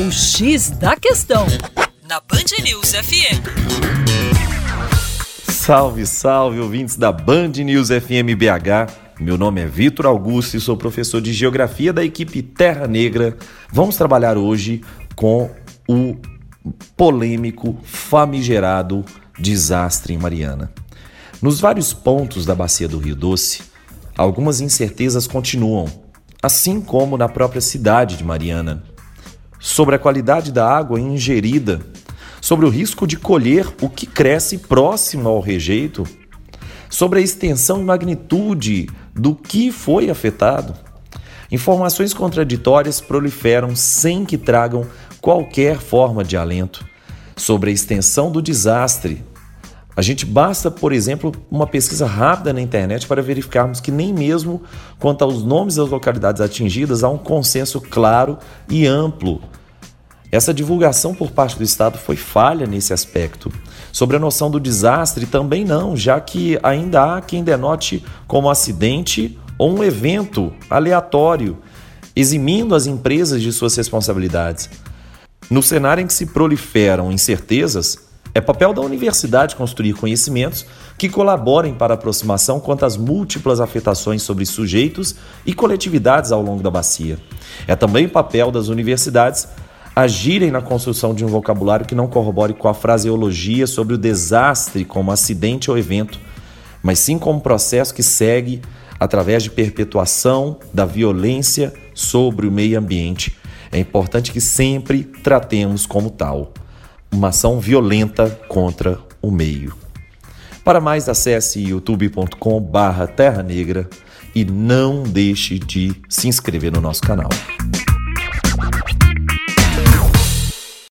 O X da Questão, na Band News FM. Salve, salve, ouvintes da Band News FM BH. Meu nome é Vitor Augusto e sou professor de Geografia da equipe Terra Negra. Vamos trabalhar hoje com o polêmico, famigerado desastre em Mariana. Nos vários pontos da bacia do Rio Doce, algumas incertezas continuam, assim como na própria cidade de Mariana sobre a qualidade da água ingerida, sobre o risco de colher o que cresce próximo ao rejeito, sobre a extensão e magnitude do que foi afetado. Informações contraditórias proliferam sem que tragam qualquer forma de alento. Sobre a extensão do desastre, a gente basta, por exemplo, uma pesquisa rápida na internet para verificarmos que nem mesmo quanto aos nomes das localidades atingidas há um consenso claro e amplo. Essa divulgação por parte do Estado foi falha nesse aspecto. Sobre a noção do desastre, também não, já que ainda há quem denote como acidente ou um evento aleatório, eximindo as empresas de suas responsabilidades. No cenário em que se proliferam incertezas, é papel da universidade construir conhecimentos que colaborem para a aproximação quanto às múltiplas afetações sobre sujeitos e coletividades ao longo da bacia. É também papel das universidades agirem na construção de um vocabulário que não corrobore com a fraseologia sobre o desastre como acidente ou evento, mas sim como processo que segue através de perpetuação da violência sobre o meio ambiente. É importante que sempre tratemos como tal uma ação violenta contra o meio. Para mais, acesse youtube.com/terra negra e não deixe de se inscrever no nosso canal.